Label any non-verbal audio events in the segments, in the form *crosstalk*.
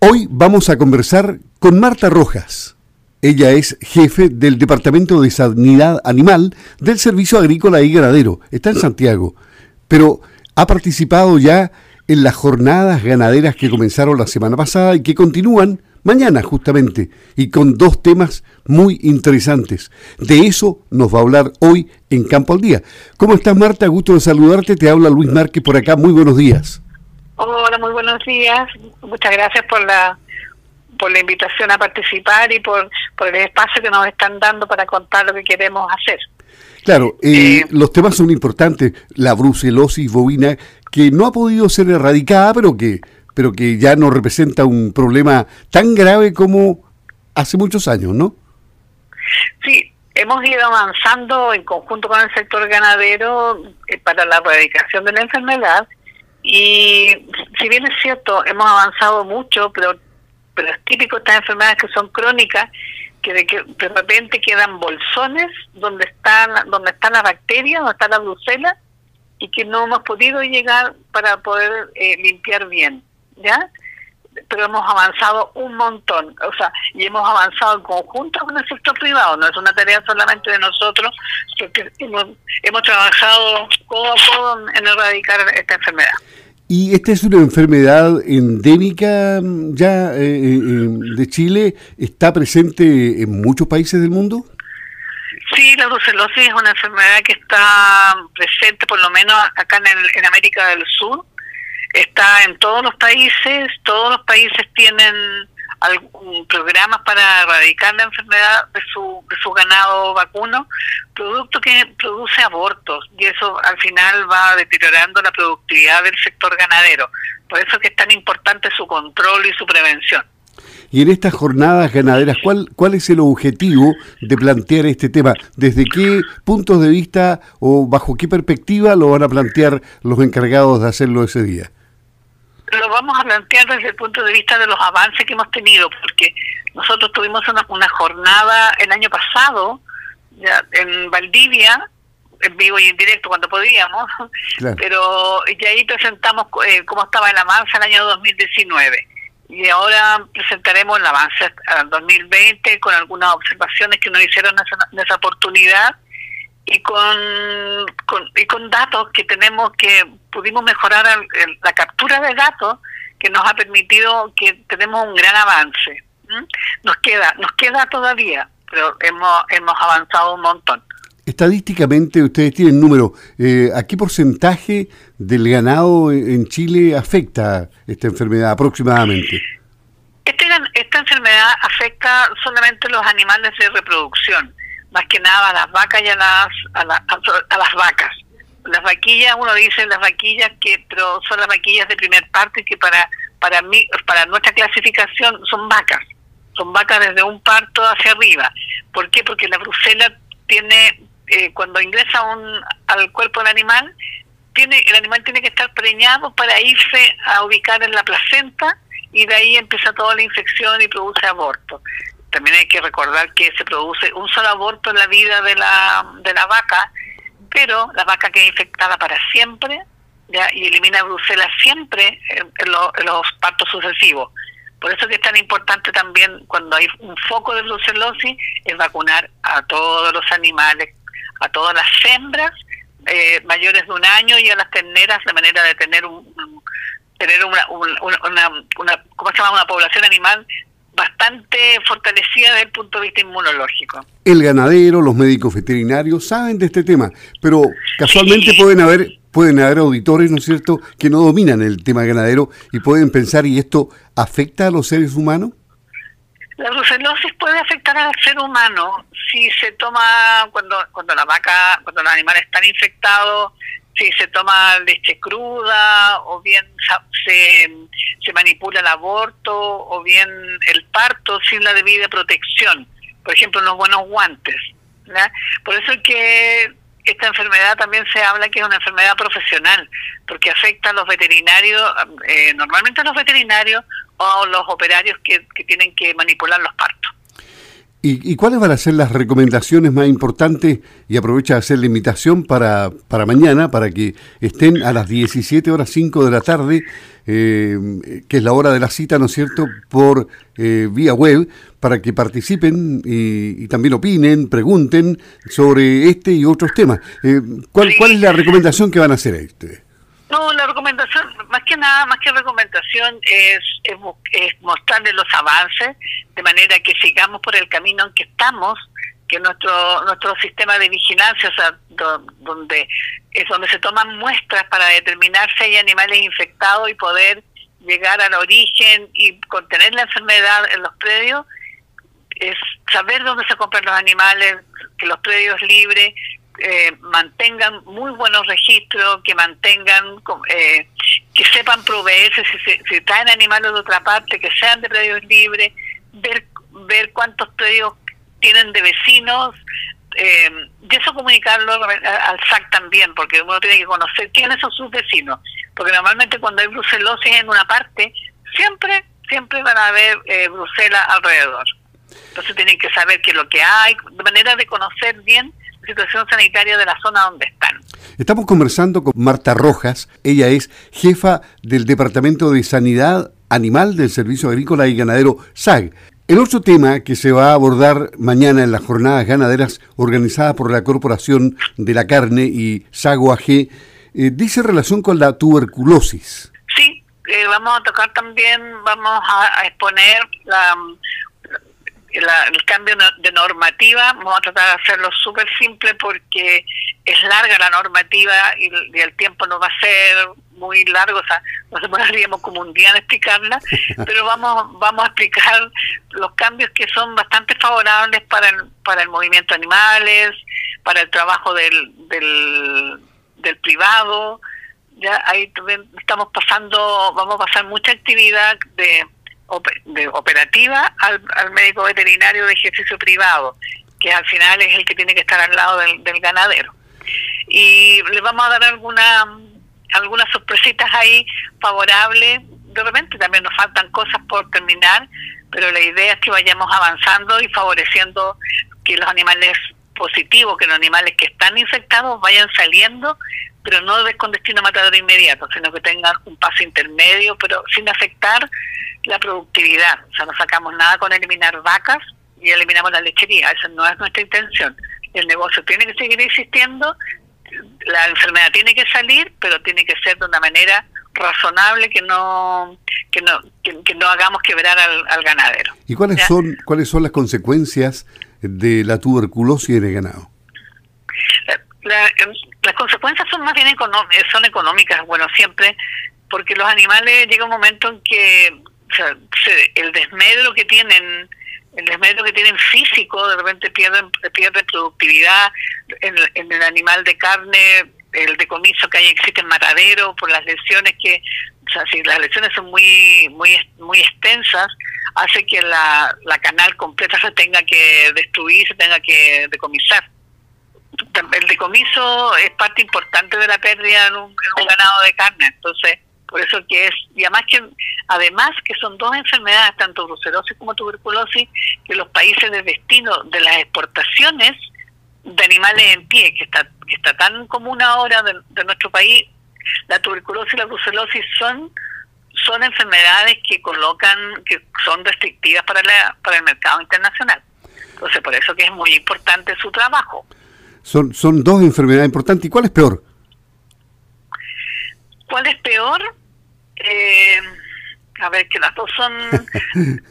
Hoy vamos a conversar con Marta Rojas. Ella es jefe del Departamento de Sanidad Animal del Servicio Agrícola y Ganadero. Está en Santiago, pero ha participado ya en las jornadas ganaderas que comenzaron la semana pasada y que continúan mañana justamente, y con dos temas muy interesantes. De eso nos va a hablar hoy en Campo al Día. ¿Cómo estás Marta? Gusto de saludarte. Te habla Luis Márquez por acá. Muy buenos días. Hola, muy buenos días. Muchas gracias por la por la invitación a participar y por, por el espacio que nos están dando para contar lo que queremos hacer. Claro, eh, eh, los temas son importantes. La brucelosis bovina, que no ha podido ser erradicada, pero que, pero que ya no representa un problema tan grave como hace muchos años, ¿no? Sí, hemos ido avanzando en conjunto con el sector ganadero eh, para la erradicación de la enfermedad y si bien es cierto, hemos avanzado mucho, pero, pero es típico estas enfermedades que son crónicas, que de, que de repente quedan bolsones donde están donde está la bacteria, donde está la brucela, y que no hemos podido llegar para poder eh, limpiar bien, ¿ya? Pero hemos avanzado un montón, o sea, y hemos avanzado en conjunto con el sector privado, no es una tarea solamente de nosotros, porque hemos, hemos trabajado codo a codo en erradicar esta enfermedad. ¿Y esta es una enfermedad endémica mm, ya eh, eh, de Chile? ¿Está presente en muchos países del mundo? Sí, la brucelosis es una enfermedad que está presente por lo menos acá en, en América del Sur. Está en todos los países, todos los países tienen algún programa para erradicar la enfermedad de su, de su ganado vacuno, producto que produce abortos y eso al final va deteriorando la productividad del sector ganadero. Por eso es que es tan importante su control y su prevención. Y en estas jornadas ganaderas, ¿cuál, ¿cuál es el objetivo de plantear este tema? ¿Desde qué puntos de vista o bajo qué perspectiva lo van a plantear los encargados de hacerlo ese día? Lo vamos a plantear desde el punto de vista de los avances que hemos tenido, porque nosotros tuvimos una, una jornada el año pasado ya, en Valdivia, en vivo y en directo cuando podíamos, pero y ahí presentamos eh, cómo estaba el avance el año 2019. Y ahora presentaremos el avance al 2020 con algunas observaciones que nos hicieron en esa oportunidad y con, y con datos que tenemos que pudimos mejorar la captura de datos que nos ha permitido que tenemos un gran avance. Nos queda nos queda todavía, pero hemos hemos avanzado un montón. Estadísticamente, ustedes tienen número, eh, ¿a qué porcentaje del ganado en Chile afecta esta enfermedad aproximadamente? Este, esta enfermedad afecta solamente los animales de reproducción más que nada a las vacas y a las, a, las vacas. Las vaquillas, uno dice las vaquillas que pero son las vaquillas de primer parte que para para mí para nuestra clasificación son vacas. Son vacas desde un parto hacia arriba. ¿Por qué? Porque la brucela tiene eh, cuando ingresa un, al cuerpo del animal, tiene el animal tiene que estar preñado para irse a ubicar en la placenta y de ahí empieza toda la infección y produce aborto también hay que recordar que se produce un solo aborto en la vida de la, de la vaca, pero la vaca queda infectada para siempre ¿ya? y elimina brucela siempre en, los partos sucesivos. Por eso que es tan importante también cuando hay un foco de brucelosis, es vacunar a todos los animales, a todas las hembras eh, mayores de un año y a las terneras de manera de tener un, tener una, una, una, ¿cómo se llama? una población animal bastante fortalecida desde el punto de vista inmunológico. El ganadero, los médicos veterinarios saben de este tema, pero casualmente pueden haber pueden haber auditores, ¿no es cierto?, que no dominan el tema ganadero y pueden pensar, ¿y esto afecta a los seres humanos? La brucelosis puede afectar al ser humano si se toma, cuando, cuando la vaca, cuando los animales están infectados, si se toma leche cruda o bien se, se manipula el aborto o bien el parto sin la debida protección, por ejemplo, unos buenos guantes. Por eso es que esta enfermedad también se habla que es una enfermedad profesional, porque afecta a los veterinarios, eh, normalmente a los veterinarios o a los operarios que, tienen que manipular los partos. ¿Y, cuáles van a ser las recomendaciones más importantes? Y aprovecha de hacer la invitación para, para mañana, para que estén a las 17 horas 5 de la tarde, eh, que es la hora de la cita, ¿no es cierto?, por eh, vía web, para que participen y, también opinen, pregunten sobre este y otros temas. Eh, ¿cuál, ¿Cuál es la recomendación que van a hacer a ustedes? No, la recomendación, más que nada, más que recomendación, es, es, mostrarles los avances, de manera que sigamos por el camino en que estamos, que nuestro nuestro sistema de vigilancia, o sea, donde es donde se toman muestras para determinar si hay animales infectados y poder llegar al origen y contener la enfermedad en los predios, es saber dónde se compran los animales, que los predios libres, eh, mantengan muy buenos registros, que mantengan, eh, que sepan proveerse, si, si, traen animales de otra parte, que sean de predios libres, ver, ver cuántos predios tienen de vecinos, eh, y eso comunicarlo al SAC también, porque uno tiene que conocer quiénes son sus vecinos, porque normalmente cuando hay brucelosis en una parte, siempre, siempre van a haber eh, Bruselas alrededor. Entonces tienen que saber qué es lo que hay, de manera de conocer bien situación sanitaria de la zona donde están. Estamos conversando con Marta Rojas, ella es jefa del Departamento de Sanidad Animal del Servicio Agrícola y Ganadero SAG. El otro tema que se va a abordar mañana en las jornadas ganaderas organizadas por la Corporación de la Carne y SAGO AG eh, dice relación con la tuberculosis. Sí, eh, vamos a tocar también, vamos a exponer la, el cambio de normativa, vamos a tratar de hacerlo súper simple porque es larga la normativa y, el tiempo no va a ser muy largo, o sea, nos *laughs* demoraríamos como un día en explicarla, *laughs* pero vamos vamos a explicar los cambios que son bastante favorables para el, para el movimiento de animales, para el trabajo del, del, del privado, ya ahí estamos pasando, vamos a pasar mucha actividad de operativa al, médico veterinario de ejercicio privado, que al final es el que tiene que estar al lado del, ganadero. Y le vamos a dar alguna, algunas sorpresitas ahí favorables. De repente también nos faltan cosas por terminar, pero la idea es que vayamos avanzando y favoreciendo que los animales positivos, que los animales que están infectados vayan saliendo, pero no con destino matador inmediato, sino que tengan un paso intermedio, pero sin afectar la productividad. O sea, no sacamos nada con eliminar vacas y eliminamos la lechería. Esa no es nuestra intención. El negocio tiene que seguir existiendo, la enfermedad tiene que salir, pero tiene que ser de una manera razonable que no que no que, no hagamos quebrar al, ganadero. ¿Y cuáles son cuáles son las consecuencias de la tuberculosis en el ganado? las consecuencias son más bien son económicas, bueno, siempre, porque los animales llega un momento en que o sea, el desmedro que tienen el desmedro que tienen físico, de repente pierden, pierden productividad en, el animal de carne, el decomiso que hay existe en matadero por las lesiones que, o sea, si las lesiones son muy muy muy extensas, hace que la, la canal completa se tenga que destruir, se tenga que decomisar. El decomiso es parte importante de la pérdida en un ganado de carne, entonces por eso que es, y además que, además que son dos enfermedades, tanto brucelosis como tuberculosis, que los países de destino de las exportaciones de animales en pie, que está, que está tan común ahora de, nuestro país, la tuberculosis y la brucelosis son son enfermedades que colocan, que son restrictivas para, la, para el mercado internacional. Entonces, por eso que es muy importante su trabajo. Son, son dos enfermedades importantes. ¿Y cuál es peor? ¿Cuál es peor? Eh, a ver, que las dos son... *laughs*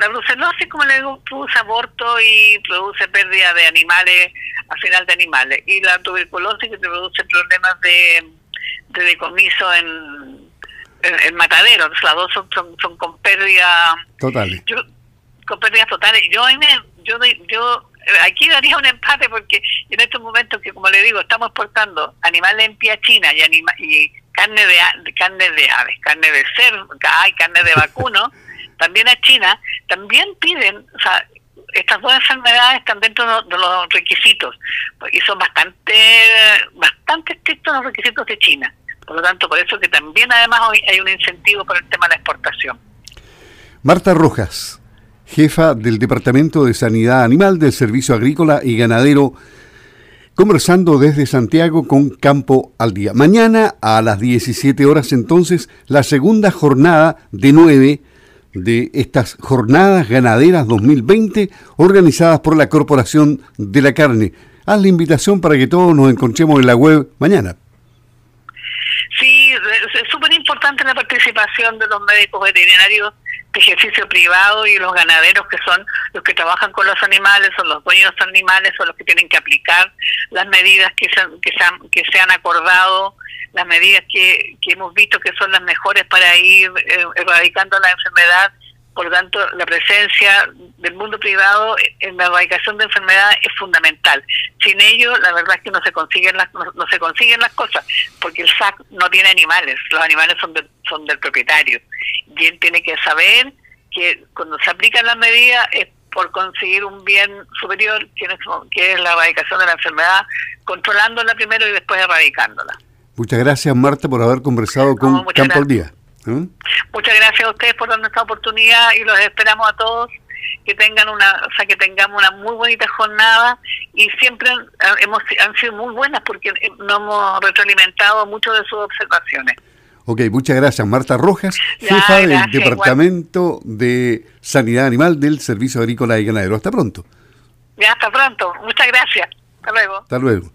la brucelosis, como le digo, produce aborto y produce pérdida de animales, al final de animales. Y la tuberculosis que produce problemas de, de decomiso en, en, matadero. las dos son, son, con pérdida... Totales. con pérdidas totales. Yo, yo, yo aquí daría un empate porque en estos momentos que, como le digo, estamos exportando animales en pie a China y, anima, y carne de, carne de aves, carne de cerdo, hay carne de vacuno, *laughs* también a China, también piden, o sea, estas dos enfermedades están dentro de los requisitos y son bastante bastante estrictos los requisitos de China. Por lo tanto, por eso que también además hoy hay un incentivo por el tema de la exportación. Marta Rojas, jefa del Departamento de Sanidad Animal del Servicio Agrícola y Ganadero, conversando desde Santiago con Campo al Día. Mañana a las 17 horas entonces la segunda jornada de nueve de estas jornadas ganaderas 2020 organizadas por la Corporación de la Carne. Haz la invitación para que todos nos encontremos en la web mañana. Sí, es súper importante la participación de los médicos veterinarios ejercicio privado y los ganaderos que son los que trabajan con los animales, son los dueños de los animales, son los que tienen que aplicar las medidas que se, han, que se han acordado, las medidas que, que hemos visto que son las mejores para ir eh, erradicando la enfermedad por lo tanto, la presencia del mundo privado en la erradicación de enfermedades es fundamental. Sin ello, la verdad es que no se consiguen las no, se consiguen las cosas, porque el SAC no tiene animales, los animales son son del propietario y él tiene que saber que cuando se aplican las medidas es por conseguir un bien superior, que es, que es la erradicación de la enfermedad, controlándola primero y después erradicándola. Muchas gracias, Marta, por haber conversado con Campo al Día. ¿Mm? Muchas gracias a ustedes por darnos esta oportunidad y los esperamos a todos que tengan una, o sea, que tengamos una muy bonita jornada y siempre hemos han sido muy buenas porque nos hemos retroalimentado mucho de sus observaciones. Ok, muchas gracias. Marta Rojas, jefa del Departamento de Sanidad Animal del Servicio Agrícola y Ganadero. Hasta pronto. Ya, hasta pronto. Muchas gracias. Hasta luego. Hasta luego.